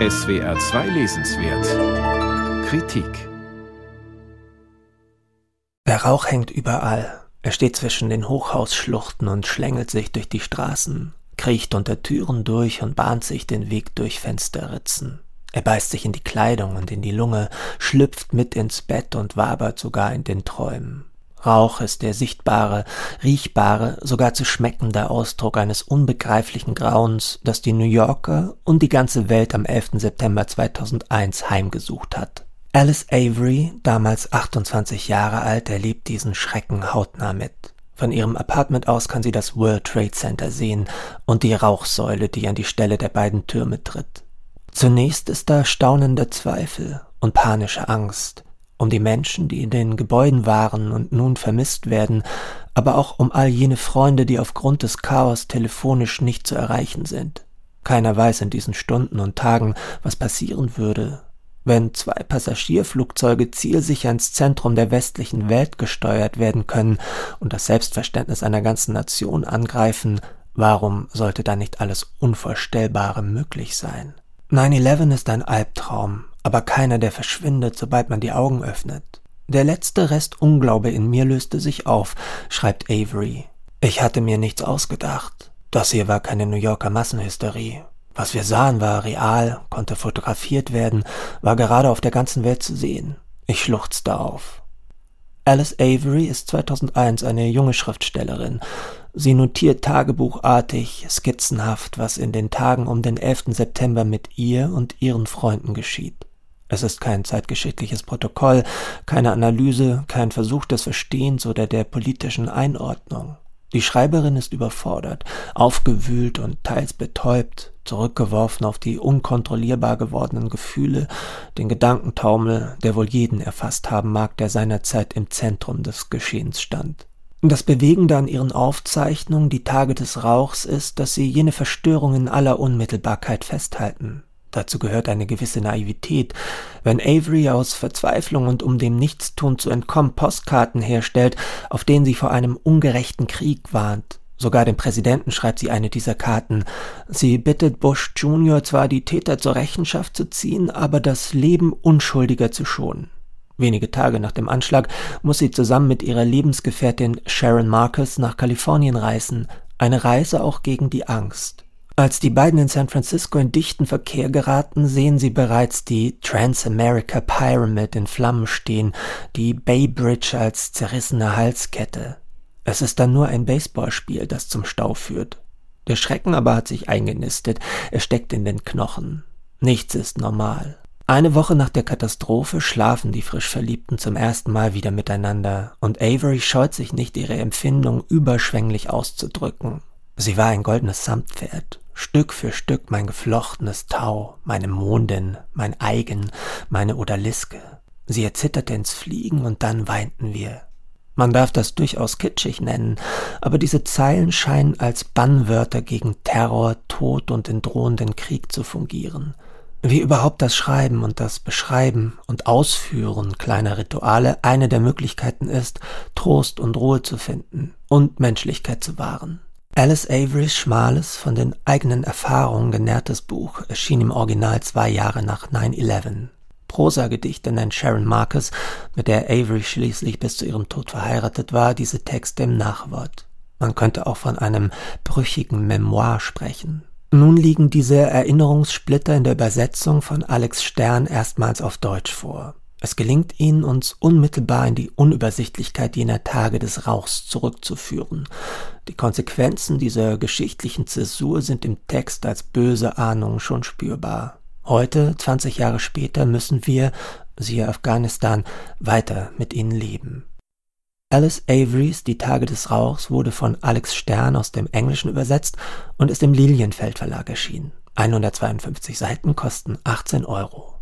SWR 2 Lesenswert Kritik Der Rauch hängt überall. Er steht zwischen den Hochhausschluchten und schlängelt sich durch die Straßen, kriecht unter Türen durch und bahnt sich den Weg durch Fensterritzen. Er beißt sich in die Kleidung und in die Lunge, schlüpft mit ins Bett und wabert sogar in den Träumen. Rauch ist der sichtbare, riechbare, sogar zu schmeckende Ausdruck eines unbegreiflichen Grauens, das die New Yorker und die ganze Welt am 11. September 2001 heimgesucht hat. Alice Avery, damals 28 Jahre alt, erlebt diesen Schrecken hautnah mit. Von ihrem Apartment aus kann sie das World Trade Center sehen und die Rauchsäule, die an die Stelle der beiden Türme tritt. Zunächst ist da staunender Zweifel und panische Angst, um die Menschen, die in den Gebäuden waren und nun vermisst werden, aber auch um all jene Freunde, die aufgrund des Chaos telefonisch nicht zu erreichen sind. Keiner weiß in diesen Stunden und Tagen, was passieren würde, wenn zwei Passagierflugzeuge zielsicher ins Zentrum der westlichen Welt gesteuert werden können und das Selbstverständnis einer ganzen Nation angreifen, warum sollte da nicht alles Unvorstellbare möglich sein? 9-11 ist ein Albtraum, aber keiner, der verschwindet, sobald man die Augen öffnet. Der letzte Rest Unglaube in mir löste sich auf, schreibt Avery. Ich hatte mir nichts ausgedacht. Das hier war keine New Yorker Massenhysterie. Was wir sahen, war real, konnte fotografiert werden, war gerade auf der ganzen Welt zu sehen. Ich schluchzte auf. Alice Avery ist 2001 eine junge Schriftstellerin. Sie notiert tagebuchartig, skizzenhaft, was in den Tagen um den 11. September mit ihr und ihren Freunden geschieht. Es ist kein zeitgeschichtliches Protokoll, keine Analyse, kein Versuch des Verstehens oder der politischen Einordnung. Die Schreiberin ist überfordert, aufgewühlt und teils betäubt, zurückgeworfen auf die unkontrollierbar gewordenen Gefühle, den Gedankentaumel, der wohl jeden erfasst haben mag, der seinerzeit im Zentrum des Geschehens stand. Das Bewegende an ihren Aufzeichnungen Die Tage des Rauchs ist, dass sie jene Verstörung in aller Unmittelbarkeit festhalten. Dazu gehört eine gewisse Naivität. Wenn Avery aus Verzweiflung und um dem Nichtstun zu entkommen Postkarten herstellt, auf denen sie vor einem ungerechten Krieg warnt, Sogar dem Präsidenten schreibt sie eine dieser Karten. Sie bittet Bush Jr. zwar die Täter zur Rechenschaft zu ziehen, aber das Leben Unschuldiger zu schonen. Wenige Tage nach dem Anschlag muss sie zusammen mit ihrer Lebensgefährtin Sharon Marcus nach Kalifornien reisen, eine Reise auch gegen die Angst. Als die beiden in San Francisco in dichten Verkehr geraten, sehen sie bereits die Trans-America Pyramid in Flammen stehen, die Bay Bridge als zerrissene Halskette. Es ist dann nur ein Baseballspiel, das zum Stau führt. Der Schrecken aber hat sich eingenistet, er steckt in den Knochen. Nichts ist normal. Eine Woche nach der Katastrophe schlafen die frisch Verliebten zum ersten Mal wieder miteinander, und Avery scheut sich nicht, ihre Empfindung überschwänglich auszudrücken. Sie war ein goldenes Samtpferd, Stück für Stück mein geflochtenes Tau, meine Mondin, mein Eigen, meine Odaliske. Sie erzitterte ins Fliegen und dann weinten wir. Man darf das durchaus kitschig nennen, aber diese Zeilen scheinen als Bannwörter gegen Terror, Tod und den drohenden Krieg zu fungieren. Wie überhaupt das Schreiben und das Beschreiben und Ausführen kleiner Rituale eine der Möglichkeiten ist, Trost und Ruhe zu finden und Menschlichkeit zu wahren. Alice Averys schmales, von den eigenen Erfahrungen genährtes Buch erschien im Original zwei Jahre nach 9-11 Prosagedichte nennt Sharon Marcus, mit der Avery schließlich bis zu ihrem Tod verheiratet war, diese Texte im Nachwort. Man könnte auch von einem brüchigen Memoir sprechen. Nun liegen diese Erinnerungssplitter in der Übersetzung von Alex Stern erstmals auf Deutsch vor. Es gelingt ihnen, uns unmittelbar in die Unübersichtlichkeit jener Tage des Rauchs zurückzuführen. Die Konsequenzen dieser geschichtlichen Zäsur sind im Text als böse Ahnungen schon spürbar. Heute, 20 Jahre später, müssen wir, siehe Afghanistan, weiter mit ihnen leben. Alice Averys Die Tage des Rauchs wurde von Alex Stern aus dem Englischen übersetzt und ist im Lilienfeld Verlag erschienen. 152 Seiten kosten 18 Euro.